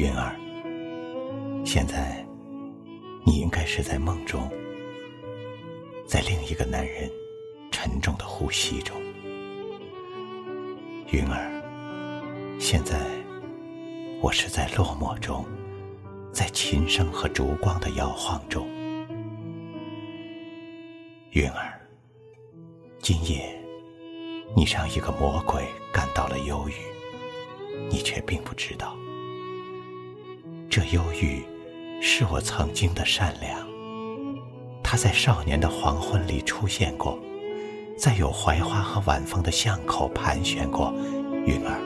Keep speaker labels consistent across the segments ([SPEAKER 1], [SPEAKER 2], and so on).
[SPEAKER 1] 云儿，现在你应该是在梦中，在另一个男人沉重的呼吸中。云儿，现在我是在落寞中，在琴声和烛光的摇晃中。云儿，今夜你让一个魔鬼感到了忧郁，你却并不知道。这忧郁是我曾经的善良，它在少年的黄昏里出现过，在有槐花和晚风的巷口盘旋过。云儿，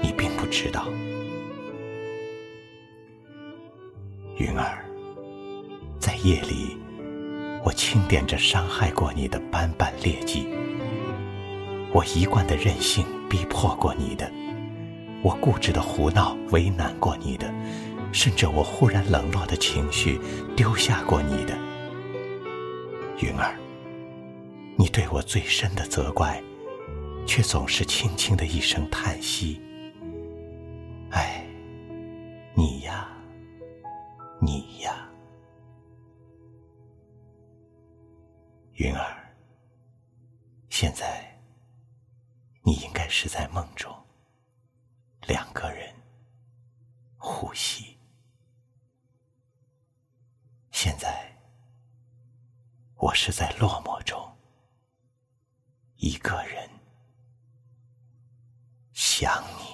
[SPEAKER 1] 你并不知道。云儿，在夜里，我清点着伤害过你的斑斑劣迹，我一贯的任性逼迫过你的。我固执的胡闹，为难过你的；甚至我忽然冷落的情绪，丢下过你的。云儿，你对我最深的责怪，却总是轻轻的一声叹息。哎，你呀，你呀，云儿，现在你应该是在梦中。两个人呼吸。现在，我是在落寞中，一个人想你。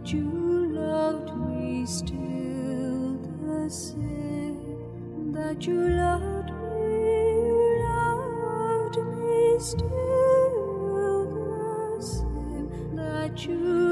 [SPEAKER 2] that you loved me still the same, that you loved me, loved me still the same, that you